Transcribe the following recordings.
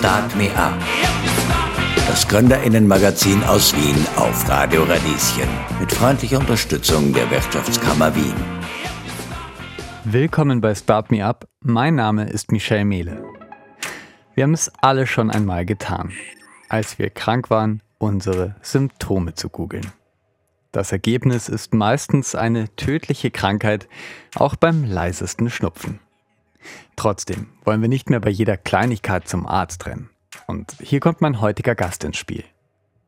Start Me Up. Das Gründerinnenmagazin aus Wien auf Radio Radieschen. Mit freundlicher Unterstützung der Wirtschaftskammer Wien. Willkommen bei Start Me Up. Mein Name ist Michel Mehle. Wir haben es alle schon einmal getan, als wir krank waren, unsere Symptome zu googeln. Das Ergebnis ist meistens eine tödliche Krankheit, auch beim leisesten Schnupfen. Trotzdem wollen wir nicht mehr bei jeder Kleinigkeit zum Arzt rennen. Und hier kommt mein heutiger Gast ins Spiel.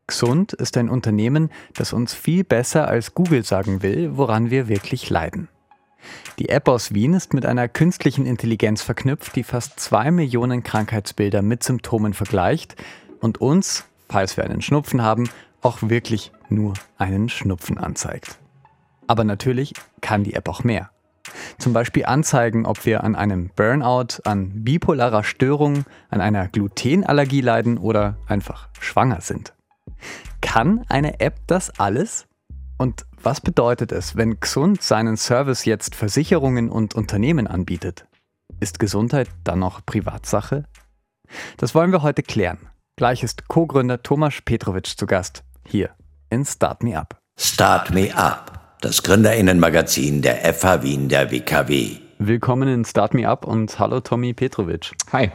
Gesund ist ein Unternehmen, das uns viel besser als Google sagen will, woran wir wirklich leiden. Die App aus Wien ist mit einer künstlichen Intelligenz verknüpft, die fast zwei Millionen Krankheitsbilder mit Symptomen vergleicht und uns, falls wir einen Schnupfen haben, auch wirklich nur einen Schnupfen anzeigt. Aber natürlich kann die App auch mehr. Zum Beispiel anzeigen, ob wir an einem Burnout, an bipolarer Störung, an einer Glutenallergie leiden oder einfach schwanger sind. Kann eine App das alles? Und was bedeutet es, wenn Gesund seinen Service jetzt Versicherungen und Unternehmen anbietet? Ist Gesundheit dann noch Privatsache? Das wollen wir heute klären. Gleich ist Co-Gründer Tomasz Petrovic zu Gast. Hier in Start Me Up. Start Me Up, das Gründerinnenmagazin der FH Wien der WKW. Willkommen in Start Me Up und hallo Tommy Petrovic. Hi.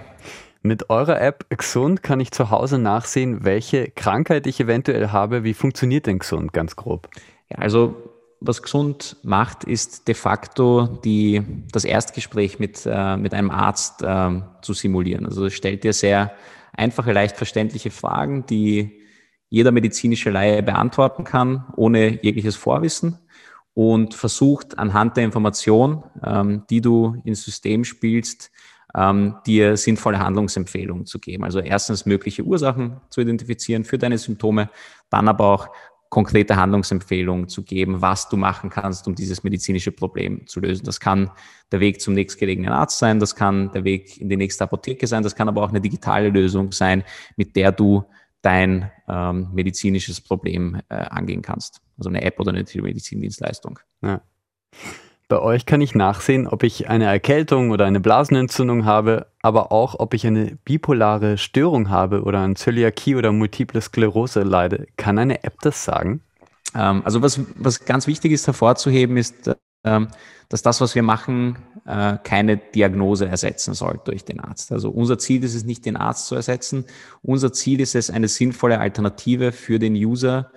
Mit eurer App Gesund kann ich zu Hause nachsehen, welche Krankheit ich eventuell habe. Wie funktioniert denn Gesund ganz grob? Ja, also was Gesund macht, ist de facto die, das Erstgespräch mit, äh, mit einem Arzt äh, zu simulieren. Also es stellt dir sehr einfache, leicht verständliche Fragen, die jeder medizinische Laie beantworten kann, ohne jegliches Vorwissen und versucht anhand der Information, ähm, die du ins System spielst, ähm, dir sinnvolle Handlungsempfehlungen zu geben. Also erstens mögliche Ursachen zu identifizieren für deine Symptome, dann aber auch konkrete Handlungsempfehlungen zu geben, was du machen kannst, um dieses medizinische Problem zu lösen. Das kann der Weg zum nächstgelegenen Arzt sein, das kann der Weg in die nächste Apotheke sein, das kann aber auch eine digitale Lösung sein, mit der du dein ähm, medizinisches Problem äh, angehen kannst. Also eine App oder eine Telemedizindienstleistung. Ja. Bei euch kann ich nachsehen, ob ich eine Erkältung oder eine Blasenentzündung habe, aber auch, ob ich eine bipolare Störung habe oder an Zöliakie oder Multiple Sklerose leide. Kann eine App das sagen? Ähm, also was, was ganz wichtig ist hervorzuheben, ist, ähm, dass das, was wir machen, äh, keine Diagnose ersetzen soll durch den Arzt. Also unser Ziel ist es nicht, den Arzt zu ersetzen. Unser Ziel ist es, eine sinnvolle Alternative für den User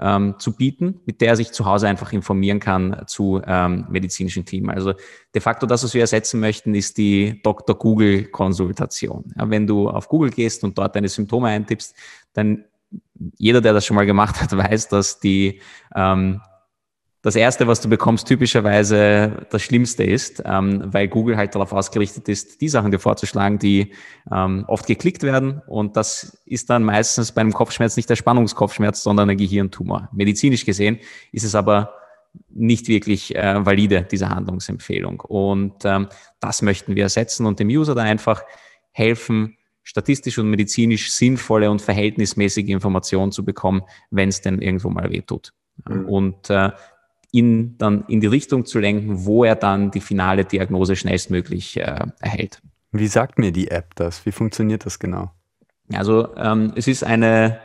ähm, zu bieten, mit der er sich zu Hause einfach informieren kann zu ähm, medizinischen Themen. Also de facto das, was wir ersetzen möchten, ist die Dr. Google-Konsultation. Ja, wenn du auf Google gehst und dort deine Symptome eintippst, dann jeder, der das schon mal gemacht hat, weiß, dass die ähm, das Erste, was du bekommst, typischerweise das Schlimmste ist, ähm, weil Google halt darauf ausgerichtet ist, die Sachen dir vorzuschlagen, die ähm, oft geklickt werden. Und das ist dann meistens bei einem Kopfschmerz nicht der Spannungskopfschmerz, sondern ein Gehirntumor. Medizinisch gesehen ist es aber nicht wirklich äh, valide, diese Handlungsempfehlung. Und ähm, das möchten wir ersetzen und dem User da einfach helfen, statistisch und medizinisch sinnvolle und verhältnismäßige Informationen zu bekommen, wenn es denn irgendwo mal weh tut. Mhm. Und äh, ihn dann in die Richtung zu lenken, wo er dann die finale Diagnose schnellstmöglich äh, erhält. Wie sagt mir die App das? Wie funktioniert das genau? Also ähm, es ist eine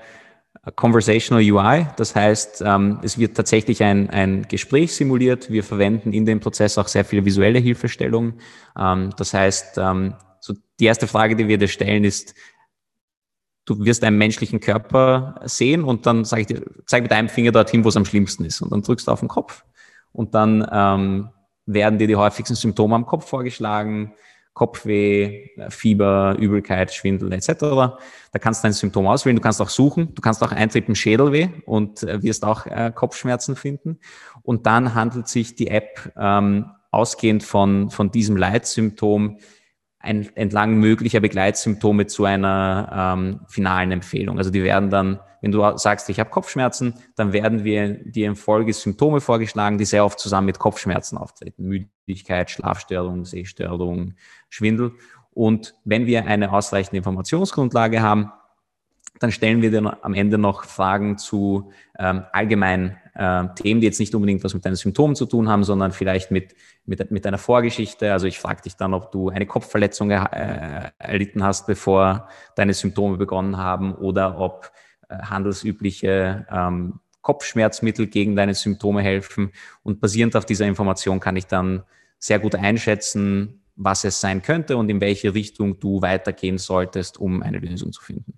Conversational UI, das heißt, ähm, es wird tatsächlich ein, ein Gespräch simuliert. Wir verwenden in dem Prozess auch sehr viele visuelle Hilfestellungen. Ähm, das heißt, ähm, so die erste Frage, die wir dir stellen, ist, du wirst einen menschlichen Körper sehen und dann sage ich dir, zeig mit einem Finger dorthin, wo es am schlimmsten ist. Und dann drückst du auf den Kopf und dann ähm, werden dir die häufigsten Symptome am Kopf vorgeschlagen. Kopfweh, Fieber, Übelkeit, Schwindel etc. Da kannst du ein Symptom auswählen. Du kannst auch suchen. Du kannst auch eintippen Schädelweh und äh, wirst auch äh, Kopfschmerzen finden. Und dann handelt sich die App ähm, ausgehend von, von diesem Leitsymptom entlang möglicher Begleitsymptome zu einer ähm, finalen Empfehlung. Also die werden dann, wenn du sagst, ich habe Kopfschmerzen, dann werden wir dir in Folge Symptome vorgeschlagen, die sehr oft zusammen mit Kopfschmerzen auftreten. Müdigkeit, Schlafstörung, Sehstörung, Schwindel. Und wenn wir eine ausreichende Informationsgrundlage haben, dann stellen wir dir am Ende noch Fragen zu ähm, allgemeinen äh, Themen, die jetzt nicht unbedingt was mit deinen Symptomen zu tun haben, sondern vielleicht mit, mit, mit deiner Vorgeschichte. Also ich frage dich dann, ob du eine Kopfverletzung äh, erlitten hast, bevor deine Symptome begonnen haben oder ob äh, handelsübliche ähm, Kopfschmerzmittel gegen deine Symptome helfen. Und basierend auf dieser Information kann ich dann sehr gut einschätzen, was es sein könnte und in welche Richtung du weitergehen solltest, um eine Lösung zu finden.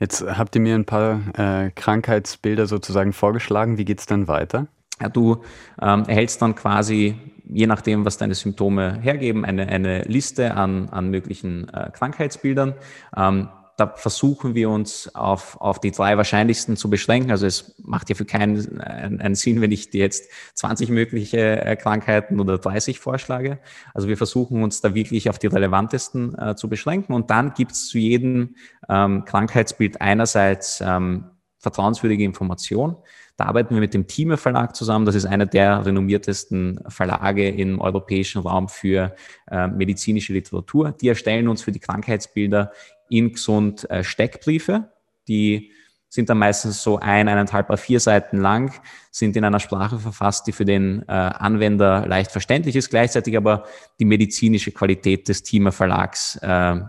Jetzt habt ihr mir ein paar äh, Krankheitsbilder sozusagen vorgeschlagen. Wie geht es dann weiter? Ja, du ähm, erhältst dann quasi, je nachdem, was deine Symptome hergeben, eine, eine Liste an, an möglichen äh, Krankheitsbildern. Ähm, da versuchen wir uns auf, auf die drei wahrscheinlichsten zu beschränken. Also es macht ja für keinen einen Sinn, wenn ich dir jetzt 20 mögliche äh, Krankheiten oder 30 vorschlage. Also wir versuchen uns da wirklich auf die relevantesten äh, zu beschränken. Und dann gibt es zu jedem ähm, Krankheitsbild einerseits ähm, vertrauenswürdige Information. Da arbeiten wir mit dem Thieme Verlag zusammen. Das ist einer der renommiertesten Verlage im europäischen Raum für äh, medizinische Literatur. Die erstellen uns für die Krankheitsbilder in gesund äh, Steckbriefe, die sind dann meistens so ein, eineinhalb bei vier Seiten lang, sind in einer Sprache verfasst, die für den äh, Anwender leicht verständlich ist, gleichzeitig aber die medizinische Qualität des Thema Verlags äh,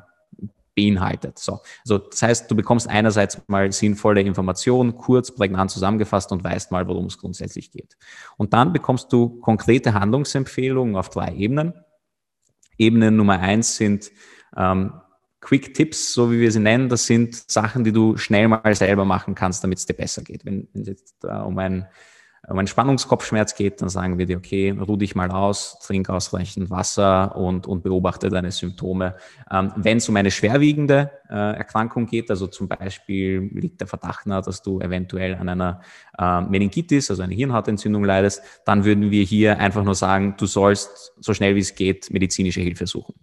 beinhaltet. So. Also das heißt, du bekommst einerseits mal sinnvolle Informationen, kurz, prägnant zusammengefasst und weißt mal, worum es grundsätzlich geht. Und dann bekommst du konkrete Handlungsempfehlungen auf drei Ebenen. Ebene Nummer eins sind ähm, Quick Tips, so wie wir sie nennen, das sind Sachen, die du schnell mal selber machen kannst, damit es dir besser geht. Wenn, es jetzt äh, um, ein, einen Spannungskopfschmerz geht, dann sagen wir dir, okay, ruh dich mal aus, trink ausreichend Wasser und, und beobachte deine Symptome. Ähm, wenn es um eine schwerwiegende äh, Erkrankung geht, also zum Beispiel liegt der Verdacht nahe, dass du eventuell an einer äh, Meningitis, also einer Hirnhautentzündung leidest, dann würden wir hier einfach nur sagen, du sollst so schnell wie es geht medizinische Hilfe suchen.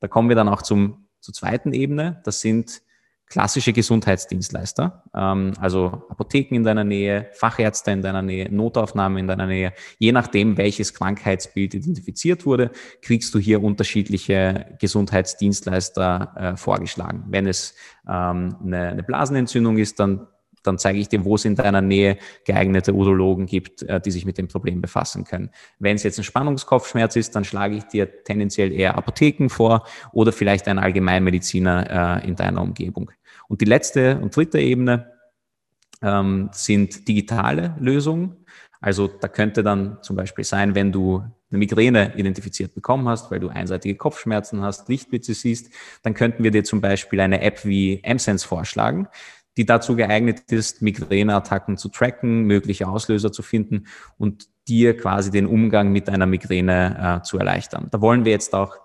Da kommen wir dann auch zum zur zweiten Ebene. Das sind klassische Gesundheitsdienstleister, ähm, also Apotheken in deiner Nähe, Fachärzte in deiner Nähe, Notaufnahme in deiner Nähe. Je nachdem, welches Krankheitsbild identifiziert wurde, kriegst du hier unterschiedliche Gesundheitsdienstleister äh, vorgeschlagen. Wenn es ähm, eine, eine Blasenentzündung ist, dann dann zeige ich dir, wo es in deiner Nähe geeignete Urologen gibt, äh, die sich mit dem Problem befassen können. Wenn es jetzt ein Spannungskopfschmerz ist, dann schlage ich dir tendenziell eher Apotheken vor oder vielleicht einen Allgemeinmediziner äh, in deiner Umgebung. Und die letzte und dritte Ebene ähm, sind digitale Lösungen. Also da könnte dann zum Beispiel sein, wenn du eine Migräne identifiziert bekommen hast, weil du einseitige Kopfschmerzen hast, Lichtblitze siehst, dann könnten wir dir zum Beispiel eine App wie MSense vorschlagen die dazu geeignet ist, Migräneattacken zu tracken, mögliche Auslöser zu finden und dir quasi den Umgang mit einer Migräne äh, zu erleichtern. Da wollen wir jetzt auch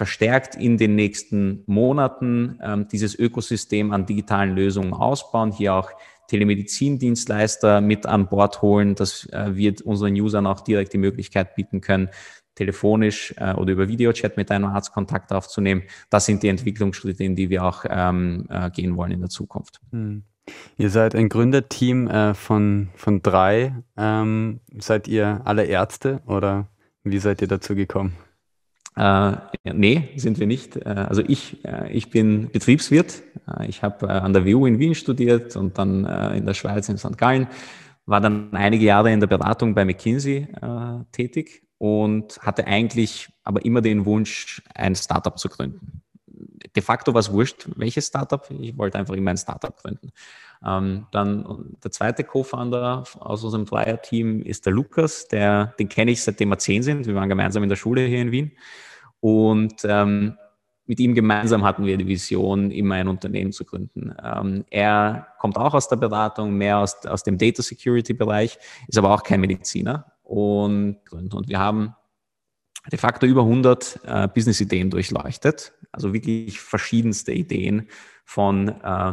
verstärkt in den nächsten Monaten ähm, dieses Ökosystem an digitalen Lösungen ausbauen, hier auch Telemedizindienstleister mit an Bord holen. Das äh, wird unseren Usern auch direkt die Möglichkeit bieten können, telefonisch äh, oder über Videochat mit einem Arzt Kontakt aufzunehmen. Das sind die Entwicklungsschritte, in die wir auch ähm, äh, gehen wollen in der Zukunft. Hm. Ihr seid ein Gründerteam äh, von, von drei. Ähm, seid ihr alle Ärzte oder wie seid ihr dazu gekommen? Äh, nee, sind wir nicht. Äh, also ich, äh, ich bin Betriebswirt. Äh, ich habe äh, an der WU in Wien studiert und dann äh, in der Schweiz in St. Gallen. War dann einige Jahre in der Beratung bei McKinsey tätig und hatte eigentlich aber immer den Wunsch, ein Startup zu gründen. De facto war es wurscht, welches Startup. Ich wollte einfach immer ein Startup gründen. Ähm, dann der zweite Co-Founder aus unserem Dreier-Team ist der Lukas, der, den kenne ich seitdem wir zehn sind. Wir waren gemeinsam in der Schule hier in Wien. Und ähm, mit ihm gemeinsam hatten wir die Vision, immer ein Unternehmen zu gründen. Ähm, er kommt auch aus der Beratung, mehr aus, aus dem Data Security Bereich, ist aber auch kein Mediziner und, und wir haben de facto über 100 äh, Business-Ideen durchleuchtet, also wirklich verschiedenste Ideen von äh,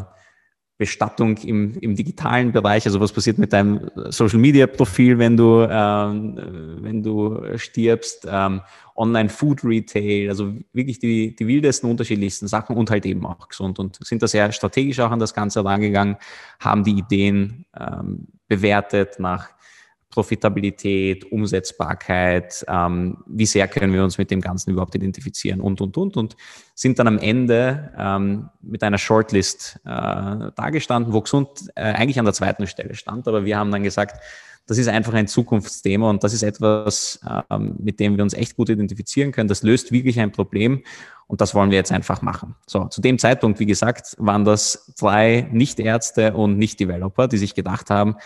Bestattung im, im digitalen Bereich, also was passiert mit deinem Social-Media-Profil, wenn du, ähm, wenn du stirbst, ähm, Online-Food-Retail, also wirklich die, die wildesten, unterschiedlichsten Sachen und halt eben auch gesund. Und sind da sehr strategisch auch an das Ganze rangegangen, haben die Ideen ähm, bewertet nach Profitabilität, Umsetzbarkeit, ähm, wie sehr können wir uns mit dem Ganzen überhaupt identifizieren und, und, und. Und sind dann am Ende ähm, mit einer Shortlist äh, dagestanden, wo Gesund äh, eigentlich an der zweiten Stelle stand. Aber wir haben dann gesagt, das ist einfach ein Zukunftsthema und das ist etwas, ähm, mit dem wir uns echt gut identifizieren können. Das löst wirklich ein Problem und das wollen wir jetzt einfach machen. So, zu dem Zeitpunkt, wie gesagt, waren das zwei Nicht-Ärzte und Nicht-Developer, die sich gedacht haben,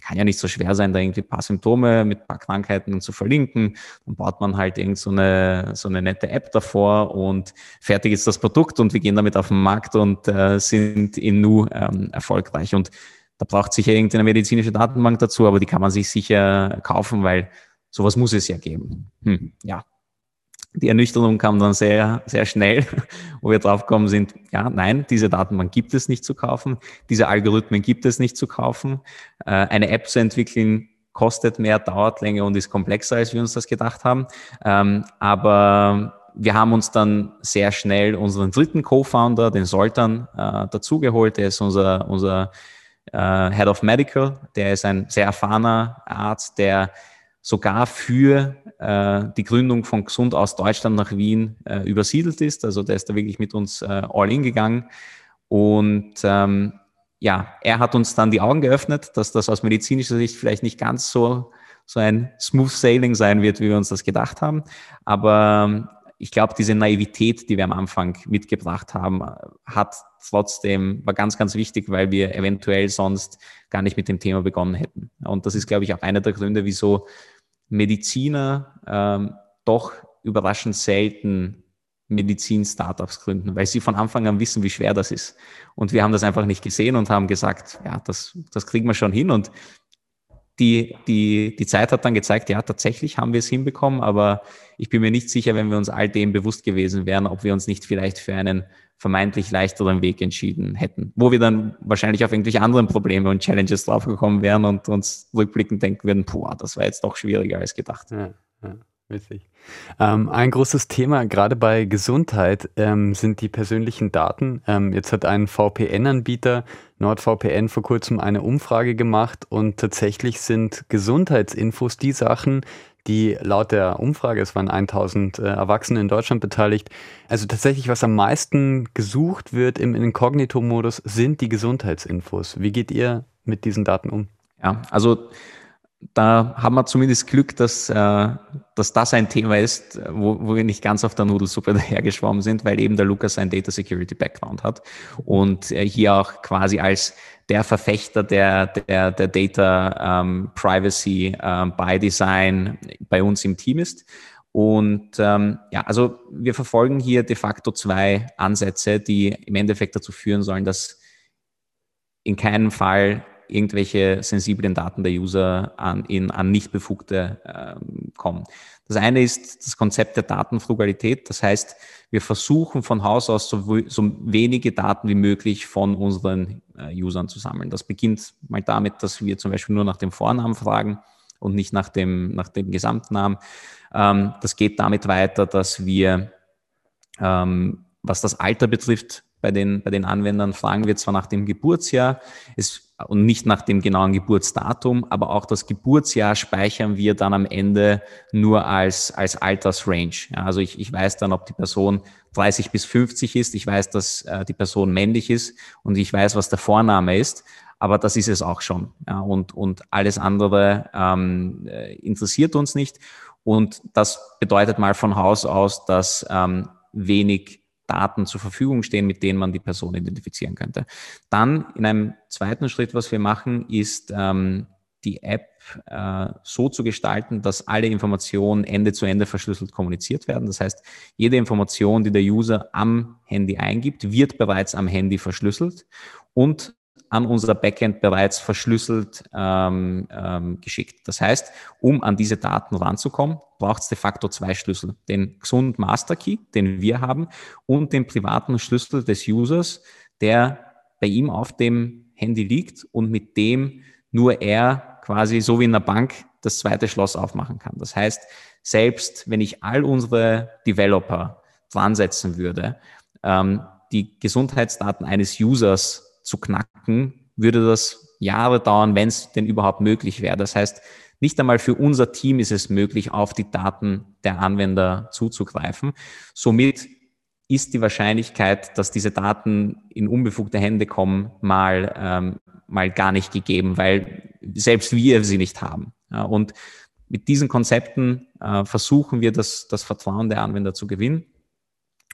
kann ja nicht so schwer sein, da irgendwie ein paar Symptome mit ein paar Krankheiten zu verlinken. Dann baut man halt irgend so eine, so eine nette App davor und fertig ist das Produkt und wir gehen damit auf den Markt und äh, sind in Nu ähm, erfolgreich. Und da braucht sicher irgendeine medizinische Datenbank dazu, aber die kann man sich sicher kaufen, weil sowas muss es ja geben. Hm, ja. Die Ernüchterung kam dann sehr, sehr schnell, wo wir draufgekommen sind, ja, nein, diese Datenbank gibt es nicht zu kaufen, diese Algorithmen gibt es nicht zu kaufen. Äh, eine App zu entwickeln kostet mehr, dauert länger und ist komplexer, als wir uns das gedacht haben. Ähm, aber wir haben uns dann sehr schnell unseren dritten Co-Founder, den Soltan, äh, dazugeholt. Der ist unser, unser äh, Head of Medical, der ist ein sehr erfahrener Arzt, der sogar für äh, die Gründung von Gesund aus Deutschland nach Wien äh, übersiedelt ist. Also der ist da wirklich mit uns äh, all in gegangen. Und ähm, ja, er hat uns dann die Augen geöffnet, dass das aus medizinischer Sicht vielleicht nicht ganz so, so ein Smooth Sailing sein wird, wie wir uns das gedacht haben. Aber ähm, ich glaube, diese Naivität, die wir am Anfang mitgebracht haben, hat trotzdem, war ganz, ganz wichtig, weil wir eventuell sonst gar nicht mit dem Thema begonnen hätten. Und das ist, glaube ich, auch einer der Gründe, wieso Mediziner ähm, doch überraschend selten Medizin-Startups gründen, weil sie von Anfang an wissen, wie schwer das ist. Und wir haben das einfach nicht gesehen und haben gesagt, ja, das, das kriegen wir schon hin. Und die, die, die Zeit hat dann gezeigt, ja, tatsächlich haben wir es hinbekommen, aber ich bin mir nicht sicher, wenn wir uns all dem bewusst gewesen wären, ob wir uns nicht vielleicht für einen vermeintlich leichteren Weg entschieden hätten, wo wir dann wahrscheinlich auf irgendwelche anderen Probleme und Challenges draufgekommen wären und uns rückblickend denken würden, puh, das war jetzt doch schwieriger als gedacht. Ja, ja. Witzig. Ähm, ein großes Thema, gerade bei Gesundheit, ähm, sind die persönlichen Daten. Ähm, jetzt hat ein VPN-Anbieter, NordVPN, vor kurzem eine Umfrage gemacht und tatsächlich sind Gesundheitsinfos die Sachen, die laut der Umfrage, es waren 1000 äh, Erwachsene in Deutschland beteiligt, also tatsächlich, was am meisten gesucht wird im Inkognito-Modus, sind die Gesundheitsinfos. Wie geht ihr mit diesen Daten um? Ja, also da haben wir zumindest Glück, dass, äh, dass das ein Thema ist, wo, wo wir nicht ganz auf der Nudelsuppe dahergeschwommen sind, weil eben der Lukas einen Data Security Background hat und äh, hier auch quasi als der Verfechter der, der, der Data ähm, Privacy ähm, by Design bei uns im Team ist. Und ähm, ja, also wir verfolgen hier de facto zwei Ansätze, die im Endeffekt dazu führen sollen, dass in keinem Fall irgendwelche sensiblen Daten der User an, in, an nicht befugte ähm, kommen. Das eine ist das Konzept der Datenfrugalität. Das heißt, wir versuchen von Haus aus so, so wenige Daten wie möglich von unseren äh, Usern zu sammeln. Das beginnt mal damit, dass wir zum Beispiel nur nach dem Vornamen fragen und nicht nach dem, nach dem Gesamtnamen. Ähm, das geht damit weiter, dass wir, ähm, was das Alter betrifft, bei den, bei den Anwendern fragen wir zwar nach dem Geburtsjahr es, und nicht nach dem genauen Geburtsdatum, aber auch das Geburtsjahr speichern wir dann am Ende nur als, als Altersrange. Ja, also ich, ich weiß dann, ob die Person 30 bis 50 ist, ich weiß, dass äh, die Person männlich ist und ich weiß, was der Vorname ist, aber das ist es auch schon. Ja, und, und alles andere ähm, äh, interessiert uns nicht. Und das bedeutet mal von Haus aus, dass ähm, wenig Daten zur Verfügung stehen, mit denen man die Person identifizieren könnte. Dann in einem zweiten Schritt, was wir machen, ist ähm, die App äh, so zu gestalten, dass alle Informationen Ende zu Ende verschlüsselt kommuniziert werden. Das heißt, jede Information, die der User am Handy eingibt, wird bereits am Handy verschlüsselt und an unser Backend bereits verschlüsselt ähm, ähm, geschickt. Das heißt, um an diese Daten ranzukommen, braucht es de facto zwei Schlüssel. Den Gesund Master Key, den wir haben, und den privaten Schlüssel des Users, der bei ihm auf dem Handy liegt und mit dem nur er quasi so wie in einer Bank das zweite Schloss aufmachen kann. Das heißt, selbst wenn ich all unsere Developer dran setzen würde, ähm, die Gesundheitsdaten eines Users zu knacken, würde das Jahre dauern, wenn es denn überhaupt möglich wäre. Das heißt, Nicht einmal für unser Team ist es möglich, auf die Daten der Anwender zuzugreifen. Somit ist die Wahrscheinlichkeit, dass diese Daten in unbefugte Hände kommen, mal, ähm, mal gar nicht gegeben, weil selbst wir sie nicht haben. Und mit diesen Konzepten äh, versuchen wir, das, das Vertrauen der Anwender zu gewinnen.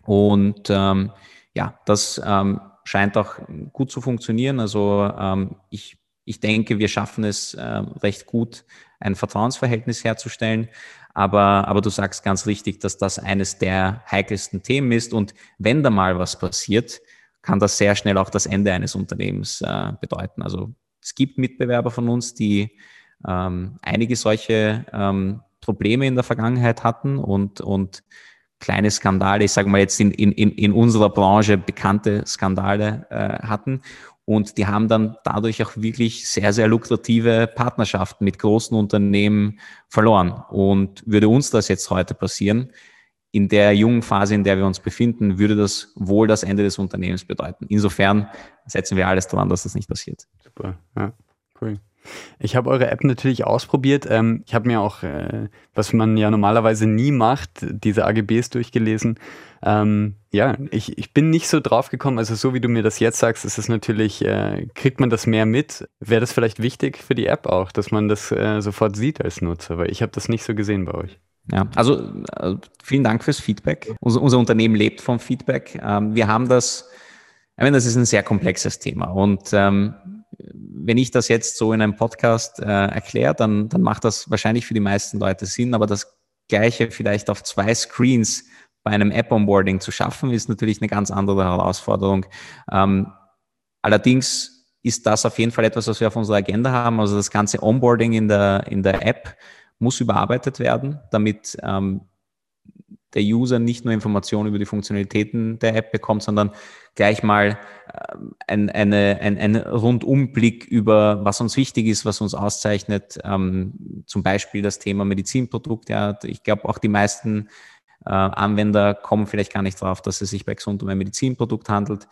Und ähm, ja, das ähm, scheint auch gut zu funktionieren. Also ähm, ich, ich denke, wir schaffen es äh, recht gut, ein Vertrauensverhältnis herzustellen. Aber, aber du sagst ganz richtig, dass das eines der heikelsten Themen ist. Und wenn da mal was passiert, kann das sehr schnell auch das Ende eines Unternehmens äh, bedeuten. Also es gibt Mitbewerber von uns, die ähm, einige solche ähm, Probleme in der Vergangenheit hatten und, und kleine Skandale, ich sage mal jetzt in, in, in unserer Branche bekannte Skandale äh, hatten. Und die haben dann dadurch auch wirklich sehr, sehr lukrative Partnerschaften mit großen Unternehmen verloren. Und würde uns das jetzt heute passieren, in der jungen Phase, in der wir uns befinden, würde das wohl das Ende des Unternehmens bedeuten. Insofern setzen wir alles daran, dass das nicht passiert. Super, ja, cool. Ich habe eure App natürlich ausprobiert. Ähm, ich habe mir auch, äh, was man ja normalerweise nie macht, diese AGBs durchgelesen. Ähm, ja, ich, ich bin nicht so drauf gekommen. Also so wie du mir das jetzt sagst, ist es natürlich, äh, kriegt man das mehr mit. Wäre das vielleicht wichtig für die App auch, dass man das äh, sofort sieht als Nutzer? Weil ich habe das nicht so gesehen bei euch. Ja, also äh, vielen Dank fürs Feedback. Unser, unser Unternehmen lebt vom Feedback. Ähm, wir haben das, ich meine, das ist ein sehr komplexes Thema und ähm, wenn ich das jetzt so in einem Podcast äh, erkläre, dann, dann macht das wahrscheinlich für die meisten Leute Sinn, aber das Gleiche vielleicht auf zwei Screens bei einem App-Onboarding zu schaffen, ist natürlich eine ganz andere Herausforderung. Ähm, allerdings ist das auf jeden Fall etwas, was wir auf unserer Agenda haben. Also das ganze Onboarding in der, in der App muss überarbeitet werden, damit ähm, der User nicht nur Informationen über die Funktionalitäten der App bekommt, sondern gleich mal ähm, ein, eine, ein, ein Rundumblick über, was uns wichtig ist, was uns auszeichnet. Ähm, zum Beispiel das Thema Medizinprodukt. Ja, ich glaube, auch die meisten äh, Anwender kommen vielleicht gar nicht drauf, dass es sich bei Gesund um ein Medizinprodukt handelt,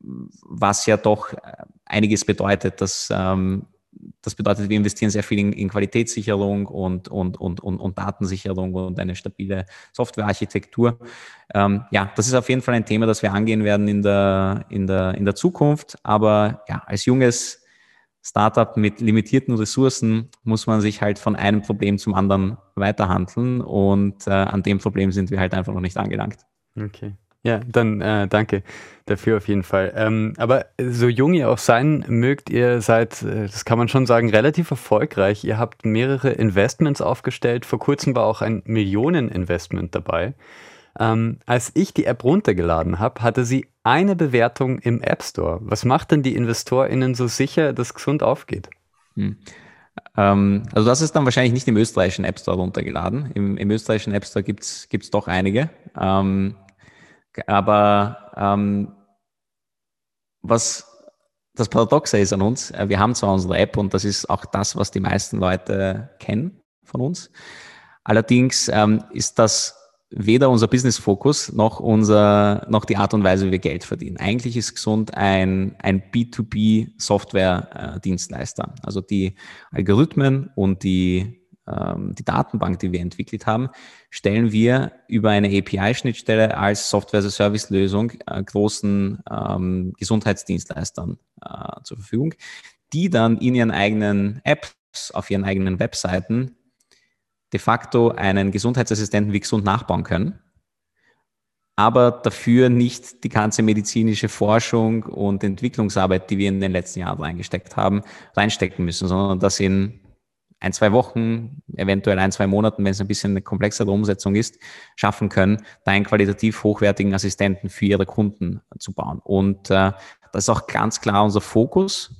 was ja doch äh, einiges bedeutet, dass ähm, das bedeutet, wir investieren sehr viel in, in Qualitätssicherung und, und, und, und, und Datensicherung und eine stabile Softwarearchitektur. Ähm, ja, das ist auf jeden Fall ein Thema, das wir angehen werden in der, in der, in der Zukunft. Aber ja, als junges Startup mit limitierten Ressourcen muss man sich halt von einem Problem zum anderen weiterhandeln und äh, an dem Problem sind wir halt einfach noch nicht angelangt. Okay. Ja, dann äh, danke dafür auf jeden Fall. Ähm, aber so jung ihr auch sein mögt, ihr seid, äh, das kann man schon sagen, relativ erfolgreich. Ihr habt mehrere Investments aufgestellt. Vor kurzem war auch ein Millionen-Investment dabei. Ähm, als ich die App runtergeladen habe, hatte sie eine Bewertung im App Store. Was macht denn die InvestorInnen so sicher, dass gesund aufgeht? Hm. Ähm, also das ist dann wahrscheinlich nicht im österreichischen App Store runtergeladen. Im, im österreichischen App Store gibt es doch einige. Ähm, aber ähm, was das Paradoxe ist an uns, äh, wir haben zwar unsere App und das ist auch das, was die meisten Leute kennen von uns. Allerdings ähm, ist das weder unser Business-Fokus noch noch die Art und Weise, wie wir Geld verdienen. Eigentlich ist gesund ein, ein B2B-Software-Dienstleister. Äh, also die Algorithmen und die ähm, die Datenbank, die wir entwickelt haben, stellen wir über eine API-Schnittstelle als Software-as-a-Service-Lösung äh, großen ähm, Gesundheitsdienstleistern äh, zur Verfügung, die dann in ihren eigenen Apps, auf ihren eigenen Webseiten de facto einen Gesundheitsassistenten wie gesund nachbauen können, aber dafür nicht die ganze medizinische Forschung und Entwicklungsarbeit, die wir in den letzten Jahren reingesteckt haben, reinstecken müssen, sondern das in ein, zwei Wochen, eventuell ein, zwei Monaten, wenn es ein bisschen eine komplexere Umsetzung ist, schaffen können, da einen qualitativ hochwertigen Assistenten für ihre Kunden zu bauen. Und äh, das ist auch ganz klar unser Fokus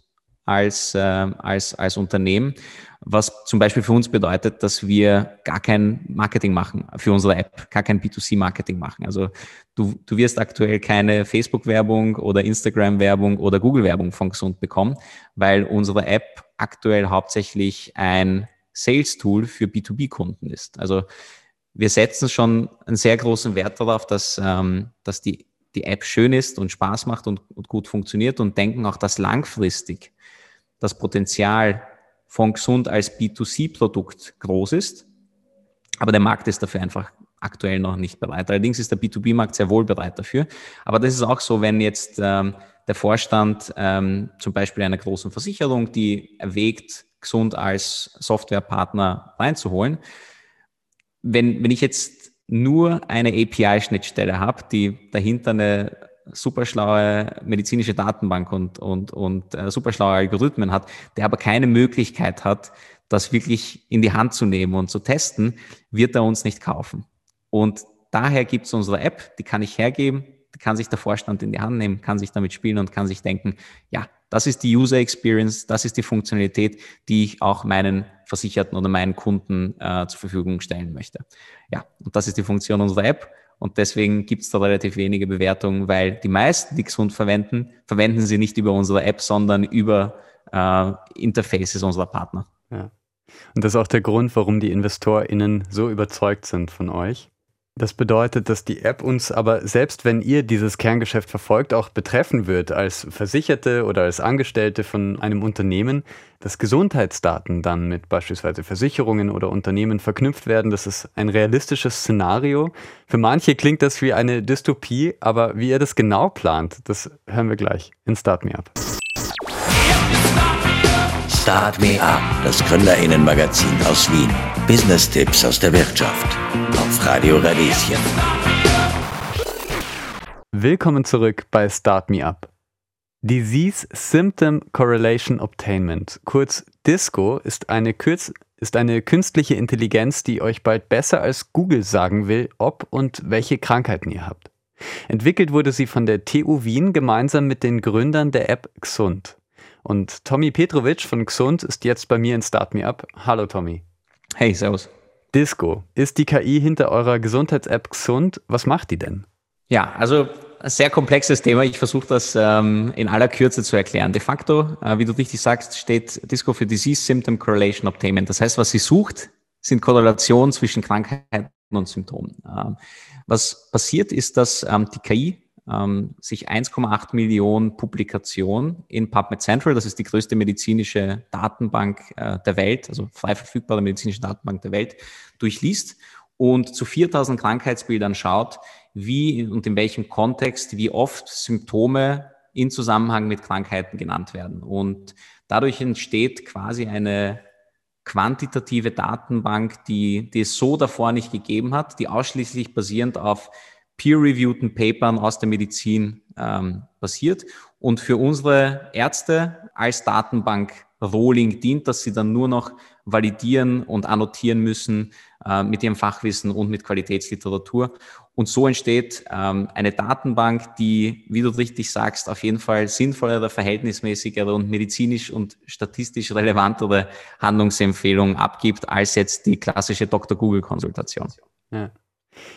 als, äh, als, als Unternehmen, was zum Beispiel für uns bedeutet, dass wir gar kein Marketing machen für unsere App, gar kein B2C-Marketing machen. Also du, du wirst aktuell keine Facebook-Werbung oder Instagram-Werbung oder Google-Werbung von Gesund bekommen, weil unsere App aktuell hauptsächlich ein Sales-Tool für B2B-Kunden ist. Also wir setzen schon einen sehr großen Wert darauf, dass, ähm, dass die, die App schön ist und Spaß macht und, und gut funktioniert und denken auch, dass langfristig das Potenzial von Gesund als B2C-Produkt groß ist. Aber der Markt ist dafür einfach aktuell noch nicht bereit. Allerdings ist der B2B-Markt sehr wohl bereit dafür. Aber das ist auch so, wenn jetzt ähm, der Vorstand ähm, zum Beispiel einer großen Versicherung, die erwägt, gesund als Softwarepartner reinzuholen. Wenn, wenn ich jetzt nur eine API-Schnittstelle habe, die dahinter eine super schlaue medizinische Datenbank und, und, und äh, super schlaue Algorithmen hat, der aber keine Möglichkeit hat, das wirklich in die Hand zu nehmen und zu testen, wird er uns nicht kaufen. Und daher gibt es unsere App, die kann ich hergeben, die kann sich der Vorstand in die Hand nehmen, kann sich damit spielen und kann sich denken, ja, das ist die User Experience, das ist die Funktionalität, die ich auch meinen Versicherten oder meinen Kunden äh, zur Verfügung stellen möchte. Ja, und das ist die Funktion unserer App. Und deswegen gibt es da relativ wenige Bewertungen, weil die meisten, die gesund verwenden, verwenden sie nicht über unsere App, sondern über äh, Interfaces unserer Partner. Ja. Und das ist auch der Grund, warum die InvestorInnen so überzeugt sind von euch. Das bedeutet, dass die App uns aber, selbst wenn ihr dieses Kerngeschäft verfolgt, auch betreffen wird als Versicherte oder als Angestellte von einem Unternehmen, dass Gesundheitsdaten dann mit beispielsweise Versicherungen oder Unternehmen verknüpft werden. Das ist ein realistisches Szenario. Für manche klingt das wie eine Dystopie, aber wie ihr das genau plant, das hören wir gleich in Start Me Up. Start Me Up, das Gründerinnenmagazin aus Wien. Business-Tipps aus der Wirtschaft. Auf Radio Radieschen. Willkommen zurück bei Start Me Up. Disease Symptom Correlation Obtainment, kurz DISCO, ist eine, Kürz ist eine künstliche Intelligenz, die euch bald besser als Google sagen will, ob und welche Krankheiten ihr habt. Entwickelt wurde sie von der TU Wien gemeinsam mit den Gründern der App Xund. Und Tommy Petrovic von Xund ist jetzt bei mir in Start Me Up. Hallo Tommy. Hey, servus. Disco, ist die KI hinter eurer Gesundheits-App Xund? Was macht die denn? Ja, also ein sehr komplexes Thema. Ich versuche das ähm, in aller Kürze zu erklären. De facto, äh, wie du richtig sagst, steht Disco für Disease Symptom Correlation Obtainment. Das heißt, was sie sucht, sind Korrelationen zwischen Krankheiten und Symptomen. Ähm, was passiert ist, dass ähm, die KI ähm, sich 1,8 Millionen Publikationen in PubMed Central, das ist die größte medizinische Datenbank äh, der Welt, also frei verfügbare medizinische Datenbank der Welt, durchliest und zu 4000 Krankheitsbildern schaut, wie und in welchem Kontext, wie oft Symptome in Zusammenhang mit Krankheiten genannt werden. Und dadurch entsteht quasi eine quantitative Datenbank, die, die es so davor nicht gegeben hat, die ausschließlich basierend auf peer-reviewten Papern aus der Medizin ähm, basiert und für unsere Ärzte als Datenbank Rolling dient, dass sie dann nur noch validieren und annotieren müssen äh, mit ihrem Fachwissen und mit Qualitätsliteratur. Und so entsteht ähm, eine Datenbank, die, wie du richtig sagst, auf jeden Fall sinnvollere, verhältnismäßigere und medizinisch und statistisch relevantere Handlungsempfehlungen abgibt als jetzt die klassische Dr. Google-Konsultation. Ja.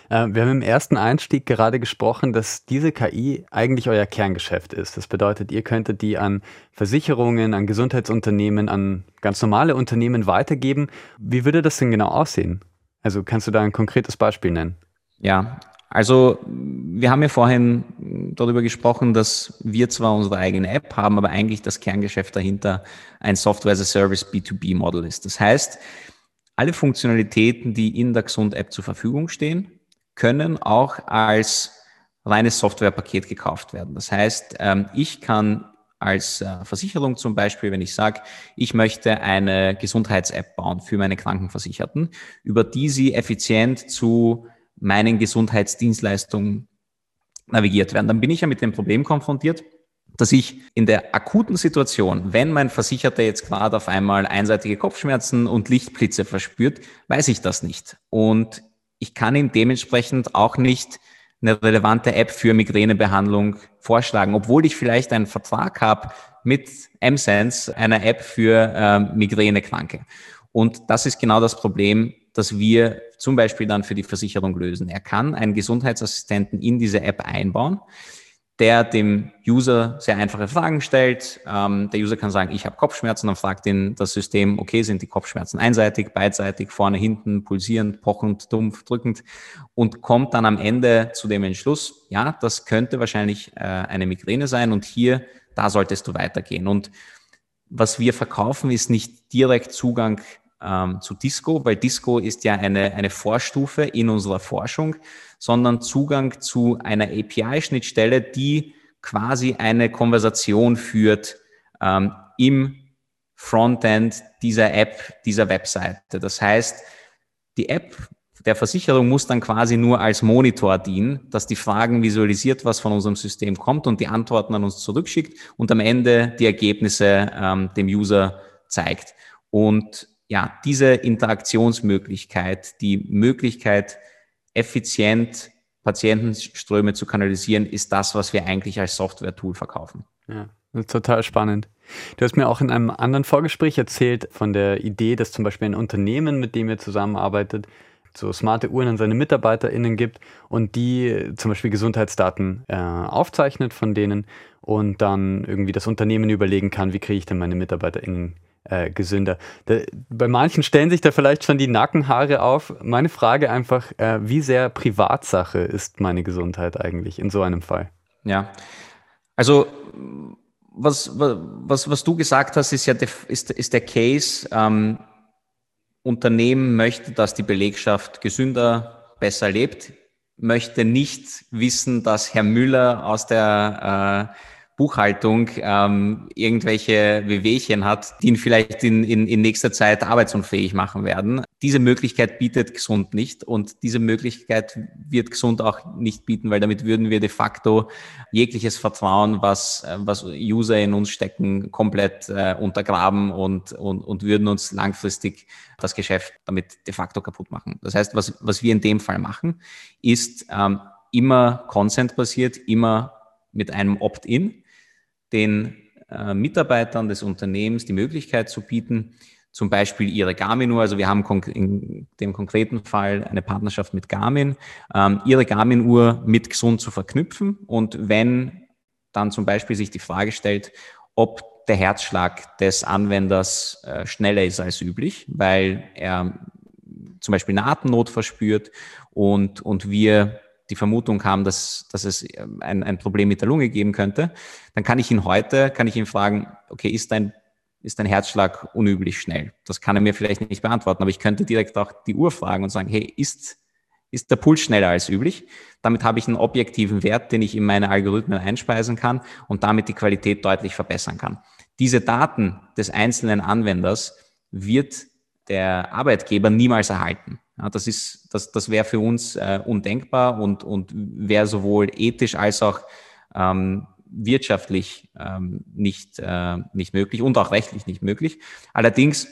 Äh, wir haben im ersten Einstieg gerade gesprochen, dass diese KI eigentlich euer Kerngeschäft ist. Das bedeutet, ihr könntet die an Versicherungen, an Gesundheitsunternehmen, an ganz normale Unternehmen weitergeben. Wie würde das denn genau aussehen? Also kannst du da ein konkretes Beispiel nennen? Ja, also wir haben ja vorhin darüber gesprochen, dass wir zwar unsere eigene App haben, aber eigentlich das Kerngeschäft dahinter ein Software as a Service B2B-Model ist. Das heißt, alle Funktionalitäten, die in der Gesund-App zur Verfügung stehen, können auch als reines Softwarepaket gekauft werden. Das heißt, ähm, ich kann als äh, Versicherung zum Beispiel, wenn ich sage, ich möchte eine Gesundheits-App bauen für meine Krankenversicherten, über die sie effizient zu meinen Gesundheitsdienstleistungen navigiert werden, dann bin ich ja mit dem Problem konfrontiert, dass ich in der akuten Situation, wenn mein Versicherter jetzt gerade auf einmal einseitige Kopfschmerzen und Lichtblitze verspürt, weiß ich das nicht. Und ich kann ihm dementsprechend auch nicht eine relevante App für Migränebehandlung vorschlagen, obwohl ich vielleicht einen Vertrag habe mit M-Sense, einer App für äh, Migränekranke. Und das ist genau das Problem, das wir zum Beispiel dann für die Versicherung lösen. Er kann einen Gesundheitsassistenten in diese App einbauen der dem User sehr einfache Fragen stellt. Ähm, der User kann sagen, ich habe Kopfschmerzen, dann fragt ihn das System, okay, sind die Kopfschmerzen einseitig, beidseitig, vorne, hinten, pulsierend, pochend, dumpf, drückend und kommt dann am Ende zu dem Entschluss, ja, das könnte wahrscheinlich äh, eine Migräne sein und hier, da solltest du weitergehen. Und was wir verkaufen, ist nicht direkt Zugang ähm, zu Disco, weil Disco ist ja eine, eine Vorstufe in unserer Forschung, sondern Zugang zu einer API-Schnittstelle, die quasi eine Konversation führt ähm, im Frontend dieser App, dieser Webseite. Das heißt, die App der Versicherung muss dann quasi nur als Monitor dienen, dass die Fragen visualisiert, was von unserem System kommt und die Antworten an uns zurückschickt und am Ende die Ergebnisse ähm, dem User zeigt. Und ja, diese Interaktionsmöglichkeit, die Möglichkeit, effizient Patientenströme zu kanalisieren, ist das, was wir eigentlich als Software-Tool verkaufen. Ja, total spannend. Du hast mir auch in einem anderen Vorgespräch erzählt von der Idee, dass zum Beispiel ein Unternehmen, mit dem ihr zusammenarbeitet, so smarte Uhren an seine MitarbeiterInnen gibt und die zum Beispiel Gesundheitsdaten äh, aufzeichnet von denen und dann irgendwie das Unternehmen überlegen kann, wie kriege ich denn meine MitarbeiterInnen äh, gesünder. Da, bei manchen stellen sich da vielleicht schon die Nackenhaare auf. Meine Frage einfach, äh, wie sehr Privatsache ist meine Gesundheit eigentlich in so einem Fall? Ja, also was, was, was du gesagt hast, ist ja der, ist, ist der Case, ähm, Unternehmen möchte, dass die Belegschaft gesünder, besser lebt, möchte nicht wissen, dass Herr Müller aus der äh, Buchhaltung ähm, irgendwelche Wehwehchen hat, die ihn vielleicht in, in, in nächster Zeit arbeitsunfähig machen werden. Diese Möglichkeit bietet gesund nicht und diese Möglichkeit wird gesund auch nicht bieten, weil damit würden wir de facto jegliches Vertrauen, was, was User in uns stecken, komplett äh, untergraben und, und, und würden uns langfristig das Geschäft damit de facto kaputt machen. Das heißt, was, was wir in dem Fall machen, ist ähm, immer consent-basiert, immer mit einem Opt-in den äh, Mitarbeitern des Unternehmens die Möglichkeit zu bieten, zum Beispiel ihre Garmin-Uhr, also wir haben in dem konkreten Fall eine Partnerschaft mit Garmin, ähm, ihre Garmin-Uhr mit gesund zu verknüpfen. Und wenn dann zum Beispiel sich die Frage stellt, ob der Herzschlag des Anwenders äh, schneller ist als üblich, weil er zum Beispiel eine Atemnot verspürt und, und wir die Vermutung haben, dass, dass es ähm, ein, ein Problem mit der Lunge geben könnte, dann kann ich ihn heute, kann ich ihn fragen, okay, ist dein, ist dein Herzschlag unüblich schnell? Das kann er mir vielleicht nicht beantworten, aber ich könnte direkt auch die Uhr fragen und sagen, hey, ist, ist der Puls schneller als üblich? Damit habe ich einen objektiven Wert, den ich in meine Algorithmen einspeisen kann und damit die Qualität deutlich verbessern kann. Diese Daten des einzelnen Anwenders wird der Arbeitgeber niemals erhalten. Ja, das ist, das, das wäre für uns äh, undenkbar und, und wäre sowohl ethisch als auch ähm, wirtschaftlich ähm, nicht, äh, nicht möglich und auch rechtlich nicht möglich. Allerdings,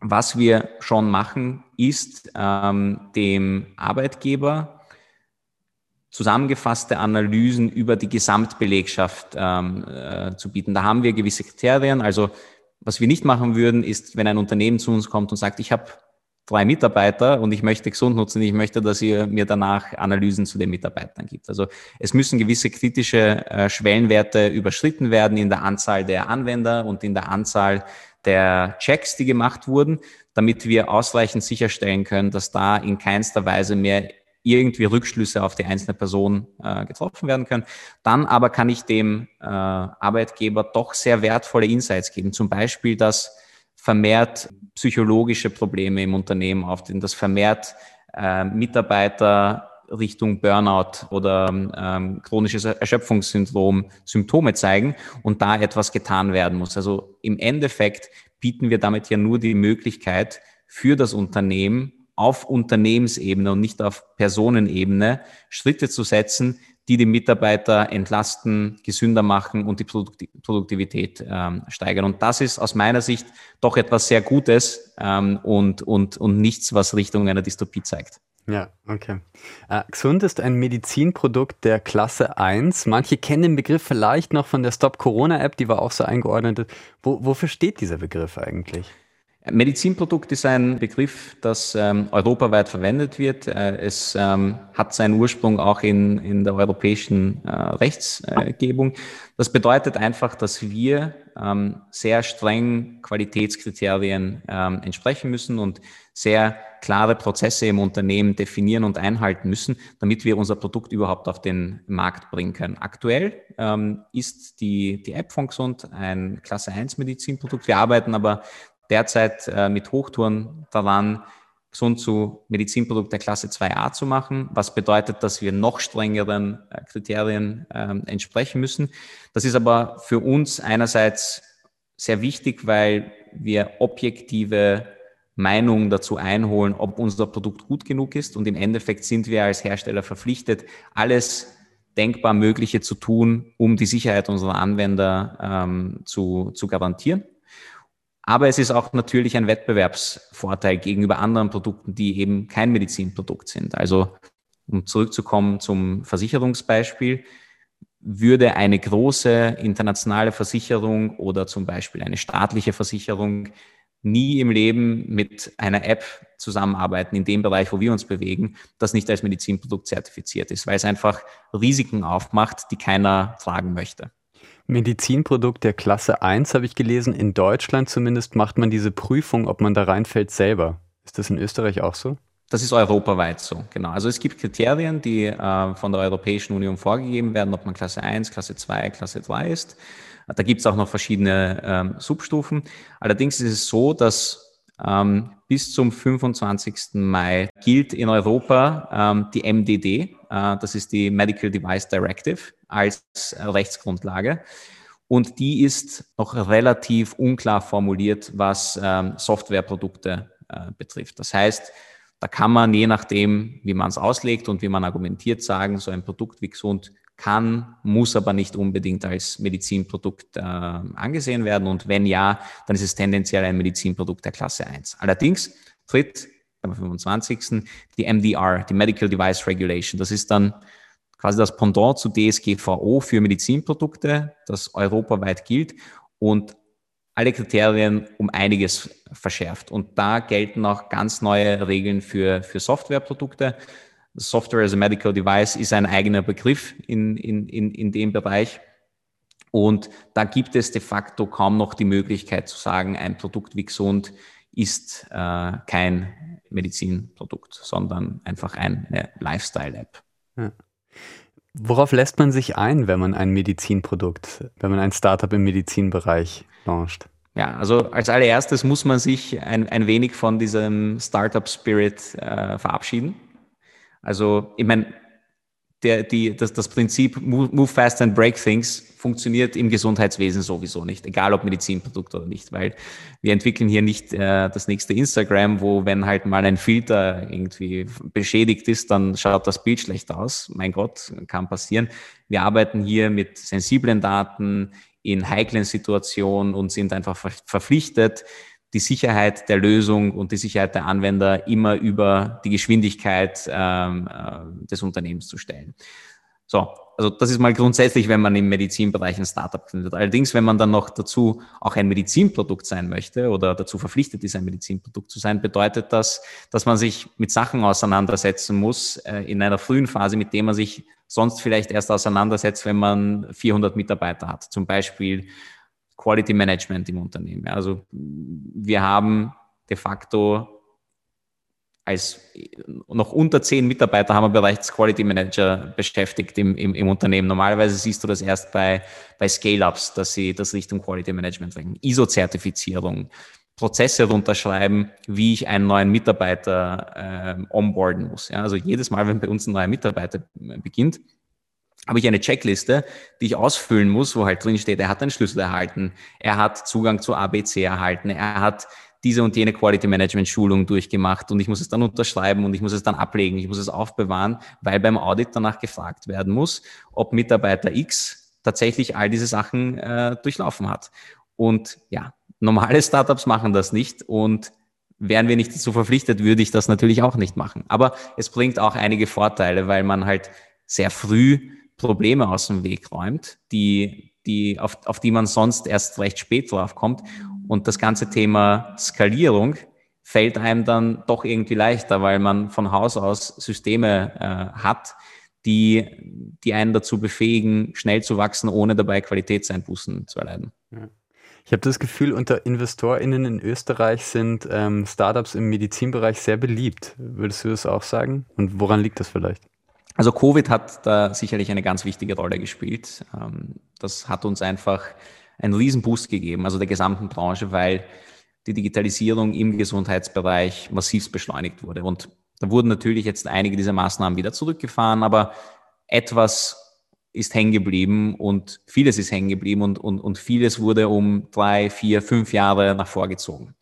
was wir schon machen, ist ähm, dem Arbeitgeber zusammengefasste Analysen über die Gesamtbelegschaft ähm, äh, zu bieten. Da haben wir gewisse Kriterien. Also was wir nicht machen würden, ist, wenn ein Unternehmen zu uns kommt und sagt, ich habe drei Mitarbeiter und ich möchte gesund nutzen, ich möchte, dass ihr mir danach Analysen zu den Mitarbeitern gibt. Also es müssen gewisse kritische äh, Schwellenwerte überschritten werden in der Anzahl der Anwender und in der Anzahl der Checks, die gemacht wurden, damit wir ausreichend sicherstellen können, dass da in keinster Weise mehr irgendwie Rückschlüsse auf die einzelne Person äh, getroffen werden können. Dann aber kann ich dem äh, Arbeitgeber doch sehr wertvolle Insights geben. Zum Beispiel, dass vermehrt psychologische Probleme im Unternehmen auftreten, dass vermehrt äh, Mitarbeiter Richtung Burnout oder ähm, chronisches Erschöpfungssyndrom Symptome zeigen und da etwas getan werden muss. Also im Endeffekt bieten wir damit ja nur die Möglichkeit für das Unternehmen auf Unternehmensebene und nicht auf Personenebene Schritte zu setzen, die die Mitarbeiter entlasten, gesünder machen und die Produktivität ähm, steigern. Und das ist aus meiner Sicht doch etwas sehr Gutes ähm, und, und, und nichts, was Richtung einer Dystopie zeigt. Ja, okay. Äh, Gesund ist ein Medizinprodukt der Klasse 1. Manche kennen den Begriff vielleicht noch von der Stop Corona App, die war auch so eingeordnet. Wo, wofür steht dieser Begriff eigentlich? Medizinprodukt ist ein Begriff, das ähm, europaweit verwendet wird. Äh, es ähm, hat seinen Ursprung auch in, in der europäischen äh, Rechtsgebung. Das bedeutet einfach, dass wir ähm, sehr streng Qualitätskriterien ähm, entsprechen müssen und sehr klare Prozesse im Unternehmen definieren und einhalten müssen, damit wir unser Produkt überhaupt auf den Markt bringen können. Aktuell ähm, ist die, die App von Gesund ein Klasse 1 Medizinprodukt. Wir arbeiten aber derzeit äh, mit Hochtouren daran, gesund zu Medizinprodukt der Klasse 2a zu machen, was bedeutet, dass wir noch strengeren äh, Kriterien äh, entsprechen müssen. Das ist aber für uns einerseits sehr wichtig, weil wir objektive Meinungen dazu einholen, ob unser Produkt gut genug ist. Und im Endeffekt sind wir als Hersteller verpflichtet, alles denkbar Mögliche zu tun, um die Sicherheit unserer Anwender ähm, zu, zu garantieren. Aber es ist auch natürlich ein Wettbewerbsvorteil gegenüber anderen Produkten, die eben kein Medizinprodukt sind. Also um zurückzukommen zum Versicherungsbeispiel, würde eine große internationale Versicherung oder zum Beispiel eine staatliche Versicherung nie im Leben mit einer App zusammenarbeiten in dem Bereich, wo wir uns bewegen, das nicht als Medizinprodukt zertifiziert ist, weil es einfach Risiken aufmacht, die keiner tragen möchte. Medizinprodukt der Klasse 1 habe ich gelesen. In Deutschland zumindest macht man diese Prüfung, ob man da reinfällt, selber. Ist das in Österreich auch so? Das ist europaweit so, genau. Also es gibt Kriterien, die äh, von der Europäischen Union vorgegeben werden, ob man Klasse 1, Klasse 2, Klasse 3 ist. Da gibt es auch noch verschiedene ähm, Substufen. Allerdings ist es so, dass bis zum 25. Mai gilt in Europa ähm, die MDD, äh, das ist die Medical Device Directive, als Rechtsgrundlage. Und die ist noch relativ unklar formuliert, was ähm, Softwareprodukte äh, betrifft. Das heißt, da kann man je nachdem, wie man es auslegt und wie man argumentiert, sagen, so ein Produkt wie gesund kann, muss aber nicht unbedingt als Medizinprodukt äh, angesehen werden. Und wenn ja, dann ist es tendenziell ein Medizinprodukt der Klasse 1. Allerdings tritt am 25. die MDR, die Medical Device Regulation. Das ist dann quasi das Pendant zu DSGVO für Medizinprodukte, das europaweit gilt und alle Kriterien um einiges verschärft. Und da gelten auch ganz neue Regeln für, für Softwareprodukte. Software as a Medical Device ist ein eigener Begriff in, in, in, in dem Bereich. Und da gibt es de facto kaum noch die Möglichkeit zu sagen, ein Produkt wie gesund ist äh, kein Medizinprodukt, sondern einfach eine Lifestyle-App. Ja. Worauf lässt man sich ein, wenn man ein Medizinprodukt, wenn man ein Startup im Medizinbereich launcht? Ja, also als allererstes muss man sich ein, ein wenig von diesem Startup-Spirit äh, verabschieden. Also, ich meine, der, die, das, das Prinzip Move Fast and Break Things funktioniert im Gesundheitswesen sowieso nicht, egal ob Medizinprodukt oder nicht, weil wir entwickeln hier nicht äh, das nächste Instagram, wo wenn halt mal ein Filter irgendwie beschädigt ist, dann schaut das Bild schlecht aus. Mein Gott, kann passieren. Wir arbeiten hier mit sensiblen Daten in heiklen Situationen und sind einfach ver verpflichtet, die Sicherheit der Lösung und die Sicherheit der Anwender immer über die Geschwindigkeit ähm, äh, des Unternehmens zu stellen. So, also das ist mal grundsätzlich, wenn man im Medizinbereich ein Startup findet. Allerdings, wenn man dann noch dazu auch ein Medizinprodukt sein möchte oder dazu verpflichtet ist, ein Medizinprodukt zu sein, bedeutet das, dass man sich mit Sachen auseinandersetzen muss äh, in einer frühen Phase, mit dem man sich sonst vielleicht erst auseinandersetzt, wenn man 400 Mitarbeiter hat. Zum Beispiel Quality Management im Unternehmen. Also wir haben de facto als noch unter zehn Mitarbeiter haben wir bereits Quality Manager beschäftigt im, im, im Unternehmen. Normalerweise siehst du das erst bei, bei Scale-Ups, dass sie das Richtung Quality Management bringen. ISO-Zertifizierung, Prozesse runterschreiben, wie ich einen neuen Mitarbeiter äh, onboarden muss. Ja, also jedes Mal, wenn bei uns ein neuer Mitarbeiter beginnt, habe ich eine Checkliste, die ich ausfüllen muss, wo halt drin steht, er hat einen Schlüssel erhalten, er hat Zugang zu ABC erhalten, er hat diese und jene Quality Management Schulung durchgemacht und ich muss es dann unterschreiben und ich muss es dann ablegen, ich muss es aufbewahren, weil beim Audit danach gefragt werden muss, ob Mitarbeiter X tatsächlich all diese Sachen äh, durchlaufen hat. Und ja, normale Startups machen das nicht und wären wir nicht dazu verpflichtet, würde ich das natürlich auch nicht machen. Aber es bringt auch einige Vorteile, weil man halt sehr früh Probleme aus dem Weg räumt, die, die, auf, auf die man sonst erst recht spät drauf kommt. Und das ganze Thema Skalierung fällt einem dann doch irgendwie leichter, weil man von Haus aus Systeme äh, hat, die, die einen dazu befähigen, schnell zu wachsen, ohne dabei Qualitätseinbußen zu erleiden. Ich habe das Gefühl, unter InvestorInnen in Österreich sind ähm, Startups im Medizinbereich sehr beliebt. Würdest du das auch sagen? Und woran liegt das vielleicht? Also Covid hat da sicherlich eine ganz wichtige Rolle gespielt. Ähm, das hat uns einfach einen Riesenboost gegeben, also der gesamten Branche, weil die Digitalisierung im Gesundheitsbereich massiv beschleunigt wurde. Und da wurden natürlich jetzt einige dieser Maßnahmen wieder zurückgefahren, aber etwas ist hängen geblieben und vieles ist hängen geblieben und, und, und vieles wurde um drei, vier, fünf Jahre nach vorgezogen.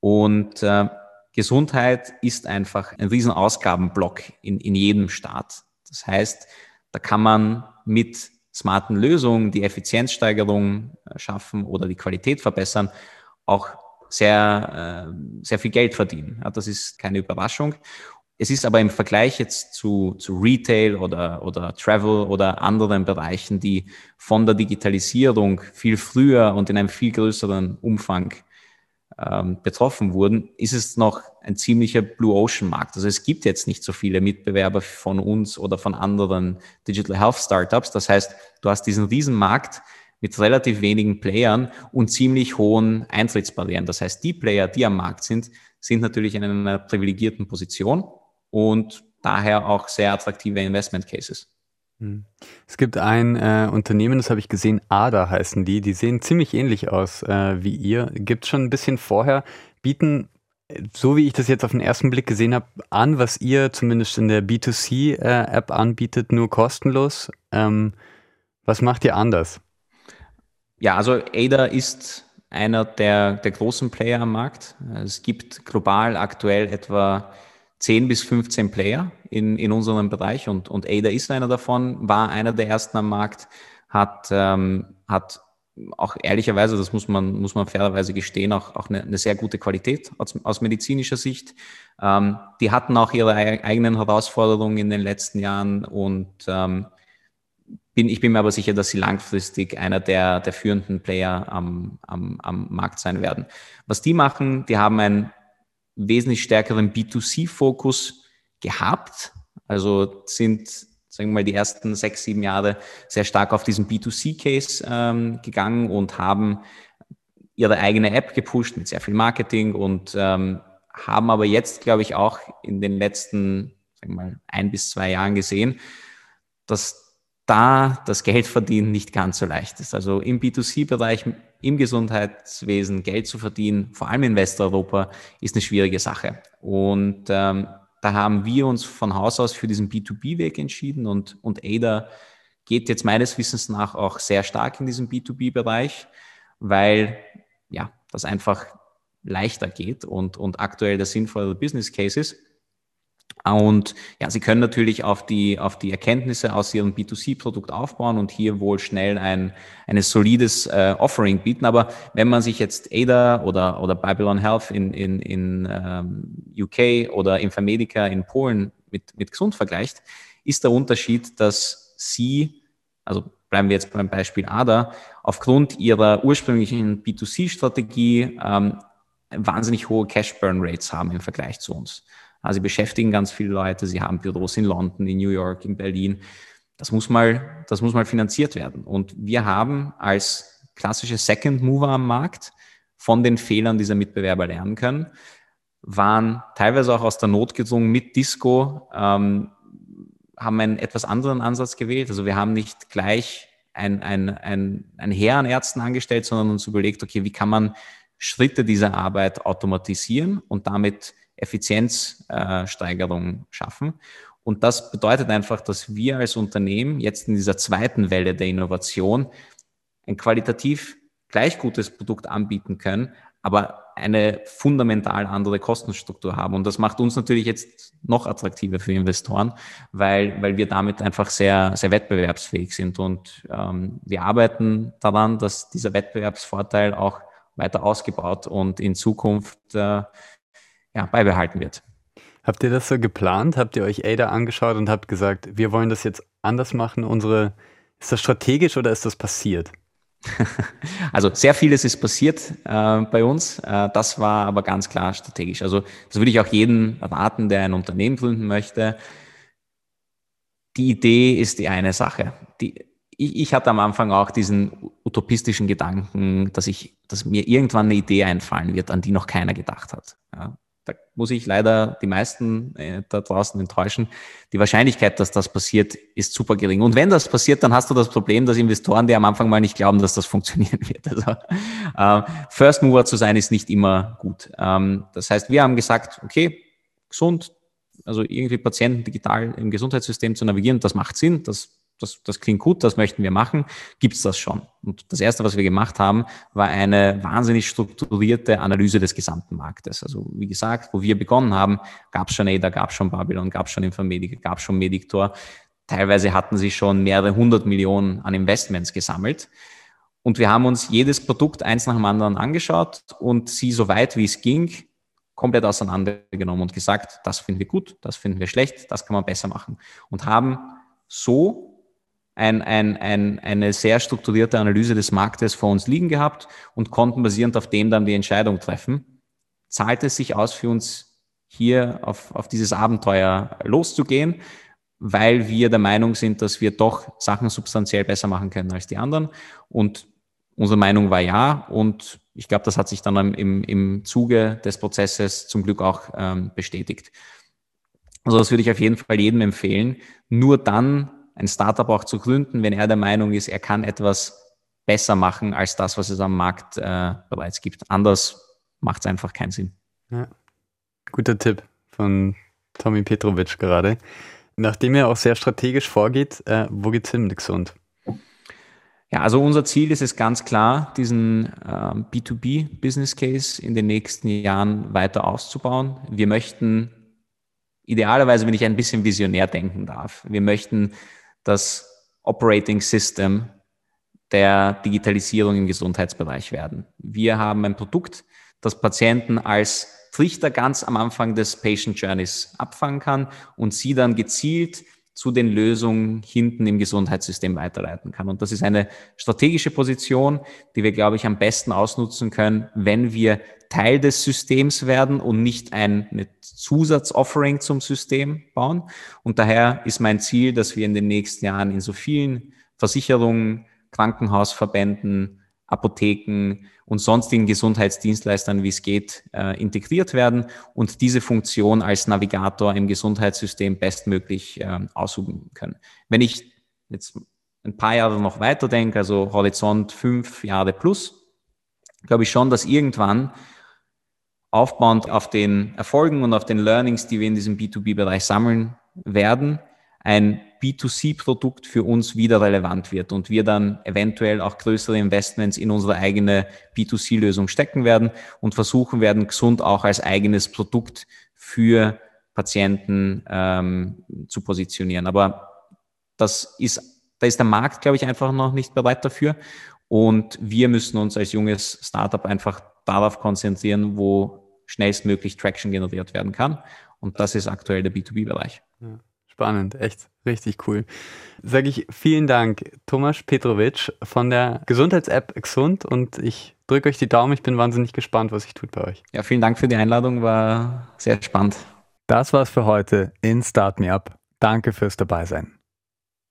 Und äh, Gesundheit ist einfach ein riesen Ausgabenblock in, in jedem Staat. Das heißt, da kann man mit smarten Lösungen die Effizienzsteigerung äh, schaffen oder die Qualität verbessern, auch sehr, äh, sehr viel Geld verdienen. Das ist keine Überraschung. Es ist aber im Vergleich jetzt zu, zu Retail oder, oder Travel oder anderen Bereichen, die von der Digitalisierung viel früher und in einem viel größeren Umfang ähm, betroffen wurden, ist es noch ein ziemlicher Blue Ocean Markt. Also es gibt jetzt nicht so viele Mitbewerber von uns oder von anderen Digital Health Startups. Das heißt, du hast diesen Riesenmarkt mit relativ wenigen Playern und ziemlich hohen Eintrittsbarrieren. Das heißt, die Player, die am Markt sind, sind natürlich in einer privilegierten Position und daher auch sehr attraktive Investment Cases. Hm. Es gibt ein äh, Unternehmen, das habe ich gesehen, ADA heißen die. Die sehen ziemlich ähnlich aus äh, wie ihr. Gibt es schon ein bisschen vorher, bieten, so wie ich das jetzt auf den ersten Blick gesehen habe, an, was ihr zumindest in der B2C-App äh, anbietet, nur kostenlos. Ähm, was macht ihr anders? Ja, also ADA ist einer der, der großen Player am Markt. Es gibt global aktuell etwa 10 bis 15 Player in, in unserem Bereich und, und Ada ist einer davon, war einer der ersten am Markt, hat, ähm, hat auch ehrlicherweise, das muss man, muss man fairerweise gestehen, auch, auch eine, eine sehr gute Qualität aus, aus medizinischer Sicht. Ähm, die hatten auch ihre eigenen Herausforderungen in den letzten Jahren und ähm, bin, ich bin mir aber sicher, dass sie langfristig einer der, der führenden Player am, am, am Markt sein werden. Was die machen, die haben ein wesentlich stärkeren B2C-Fokus gehabt. Also sind, sagen wir mal, die ersten sechs, sieben Jahre sehr stark auf diesen B2C-Case ähm, gegangen und haben ihre eigene App gepusht mit sehr viel Marketing und ähm, haben aber jetzt, glaube ich, auch in den letzten, sagen wir mal, ein bis zwei Jahren gesehen, dass da das Geldverdienen nicht ganz so leicht ist. Also im B2C-Bereich, im Gesundheitswesen Geld zu verdienen, vor allem in Westeuropa, ist eine schwierige Sache. Und ähm, da haben wir uns von Haus aus für diesen B2B-Weg entschieden und, und ADA geht jetzt meines Wissens nach auch sehr stark in diesem B2B-Bereich, weil ja, das einfach leichter geht und, und aktuell der sinnvolle Business Case ist. Und ja, Sie können natürlich auf die, auf die Erkenntnisse aus Ihrem B2C-Produkt aufbauen und hier wohl schnell ein, ein solides äh, Offering bieten. Aber wenn man sich jetzt ADA oder, oder Babylon Health in, in, in ähm, UK oder Infamedica in Polen mit, mit Gesund vergleicht, ist der Unterschied, dass Sie, also bleiben wir jetzt beim Beispiel ADA, aufgrund Ihrer ursprünglichen B2C-Strategie ähm, wahnsinnig hohe Cash-Burn-Rates haben im Vergleich zu uns. Also sie beschäftigen ganz viele Leute, sie haben Büros in London, in New York, in Berlin. Das muss mal, das muss mal finanziert werden. Und wir haben als klassische Second Mover am Markt von den Fehlern dieser Mitbewerber lernen können, waren teilweise auch aus der Not gedrungen mit Disco, ähm, haben einen etwas anderen Ansatz gewählt. Also wir haben nicht gleich ein, ein, ein, ein Heer an Ärzten angestellt, sondern uns überlegt, okay, wie kann man Schritte dieser Arbeit automatisieren und damit Effizienzsteigerung schaffen. Und das bedeutet einfach, dass wir als Unternehmen jetzt in dieser zweiten Welle der Innovation ein qualitativ gleich gutes Produkt anbieten können, aber eine fundamental andere Kostenstruktur haben. Und das macht uns natürlich jetzt noch attraktiver für Investoren, weil, weil wir damit einfach sehr, sehr wettbewerbsfähig sind. Und ähm, wir arbeiten daran, dass dieser Wettbewerbsvorteil auch weiter ausgebaut und in Zukunft äh, ja, beibehalten wird. Habt ihr das so geplant? Habt ihr euch ADA angeschaut und habt gesagt, wir wollen das jetzt anders machen? Unsere, ist das strategisch oder ist das passiert? Also sehr vieles ist passiert äh, bei uns. Äh, das war aber ganz klar strategisch. Also das würde ich auch jedem erwarten, der ein Unternehmen gründen möchte. Die Idee ist die eine Sache. Die, ich, ich hatte am Anfang auch diesen utopistischen Gedanken, dass ich, dass mir irgendwann eine Idee einfallen wird, an die noch keiner gedacht hat. Ja da muss ich leider die meisten äh, da draußen enttäuschen. Die Wahrscheinlichkeit, dass das passiert, ist super gering. Und wenn das passiert, dann hast du das Problem, dass Investoren, die am Anfang mal nicht glauben, dass das funktionieren wird. Also äh, First Mover zu sein, ist nicht immer gut. Ähm, das heißt, wir haben gesagt, okay, gesund, also irgendwie Patienten digital im Gesundheitssystem zu navigieren, das macht Sinn, das das, das klingt gut, das möchten wir machen, gibt's das schon. Und das Erste, was wir gemacht haben, war eine wahnsinnig strukturierte Analyse des gesamten Marktes. Also wie gesagt, wo wir begonnen haben, gab's schon ADA, gab's schon Babylon, gab's schon Informatica, gab's schon Medictor. Teilweise hatten sie schon mehrere hundert Millionen an Investments gesammelt. Und wir haben uns jedes Produkt eins nach dem anderen angeschaut und sie so weit wie es ging komplett auseinandergenommen und gesagt, das finden wir gut, das finden wir schlecht, das kann man besser machen. Und haben so ein, ein, ein, eine sehr strukturierte Analyse des Marktes vor uns liegen gehabt und konnten basierend auf dem dann die Entscheidung treffen. Zahlt es sich aus für uns hier auf, auf dieses Abenteuer loszugehen, weil wir der Meinung sind, dass wir doch Sachen substanziell besser machen können als die anderen. Und unsere Meinung war ja. Und ich glaube, das hat sich dann im, im Zuge des Prozesses zum Glück auch ähm, bestätigt. Also das würde ich auf jeden Fall jedem empfehlen. Nur dann ein Startup auch zu gründen, wenn er der Meinung ist, er kann etwas besser machen als das, was es am Markt äh, bereits gibt. Anders macht es einfach keinen Sinn. Ja. Guter Tipp von Tommy Petrovic gerade. Nachdem er auch sehr strategisch vorgeht, äh, wo geht es hin mit gesund? Ja, also unser Ziel ist es ganz klar, diesen äh, B2B-Business Case in den nächsten Jahren weiter auszubauen. Wir möchten idealerweise, wenn ich ein bisschen visionär denken darf, wir möchten das Operating System der Digitalisierung im Gesundheitsbereich werden. Wir haben ein Produkt, das Patienten als Trichter ganz am Anfang des Patient Journeys abfangen kann und sie dann gezielt zu den Lösungen hinten im Gesundheitssystem weiterleiten kann. Und das ist eine strategische Position, die wir, glaube ich, am besten ausnutzen können, wenn wir Teil des Systems werden und nicht ein Zusatzoffering zum System bauen. Und daher ist mein Ziel, dass wir in den nächsten Jahren in so vielen Versicherungen, Krankenhausverbänden, Apotheken und sonstigen Gesundheitsdienstleistern, wie es geht, äh, integriert werden und diese Funktion als Navigator im Gesundheitssystem bestmöglich äh, ausüben können. Wenn ich jetzt ein paar Jahre noch weiter denke, also Horizont fünf Jahre plus, glaube ich schon, dass irgendwann aufbauend auf den Erfolgen und auf den Learnings, die wir in diesem B2B-Bereich sammeln werden, ein B2C-Produkt für uns wieder relevant wird und wir dann eventuell auch größere Investments in unsere eigene B2C-Lösung stecken werden und versuchen werden, gesund auch als eigenes Produkt für Patienten ähm, zu positionieren. Aber das ist, da ist der Markt, glaube ich, einfach noch nicht bereit dafür. Und wir müssen uns als junges Startup einfach darauf konzentrieren, wo schnellstmöglich Traction generiert werden kann. Und das ist aktuell der B2B-Bereich. Ja, spannend, echt richtig cool. Sage ich vielen Dank, Tomasz Petrovic von der Gesundheits-App Gesund und ich drücke euch die Daumen. Ich bin wahnsinnig gespannt, was sich tut bei euch. Ja, vielen Dank für die Einladung, war sehr spannend. Das war's für heute in Start Me Up. Danke fürs Dabeisein.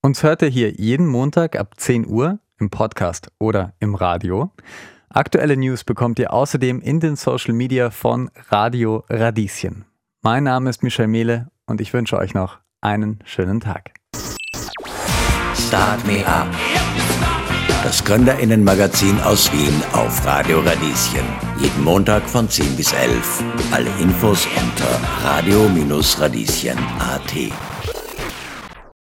Uns hört ihr hier jeden Montag ab 10 Uhr im Podcast oder im Radio. Aktuelle News bekommt ihr außerdem in den Social Media von Radio Radieschen. Mein Name ist Michel Mehle und ich wünsche euch noch einen schönen Tag. Start Me Up. Das Gründerinnenmagazin aus Wien auf Radio Radieschen. Jeden Montag von 10 bis 11. Alle Infos unter radio-radieschen.at.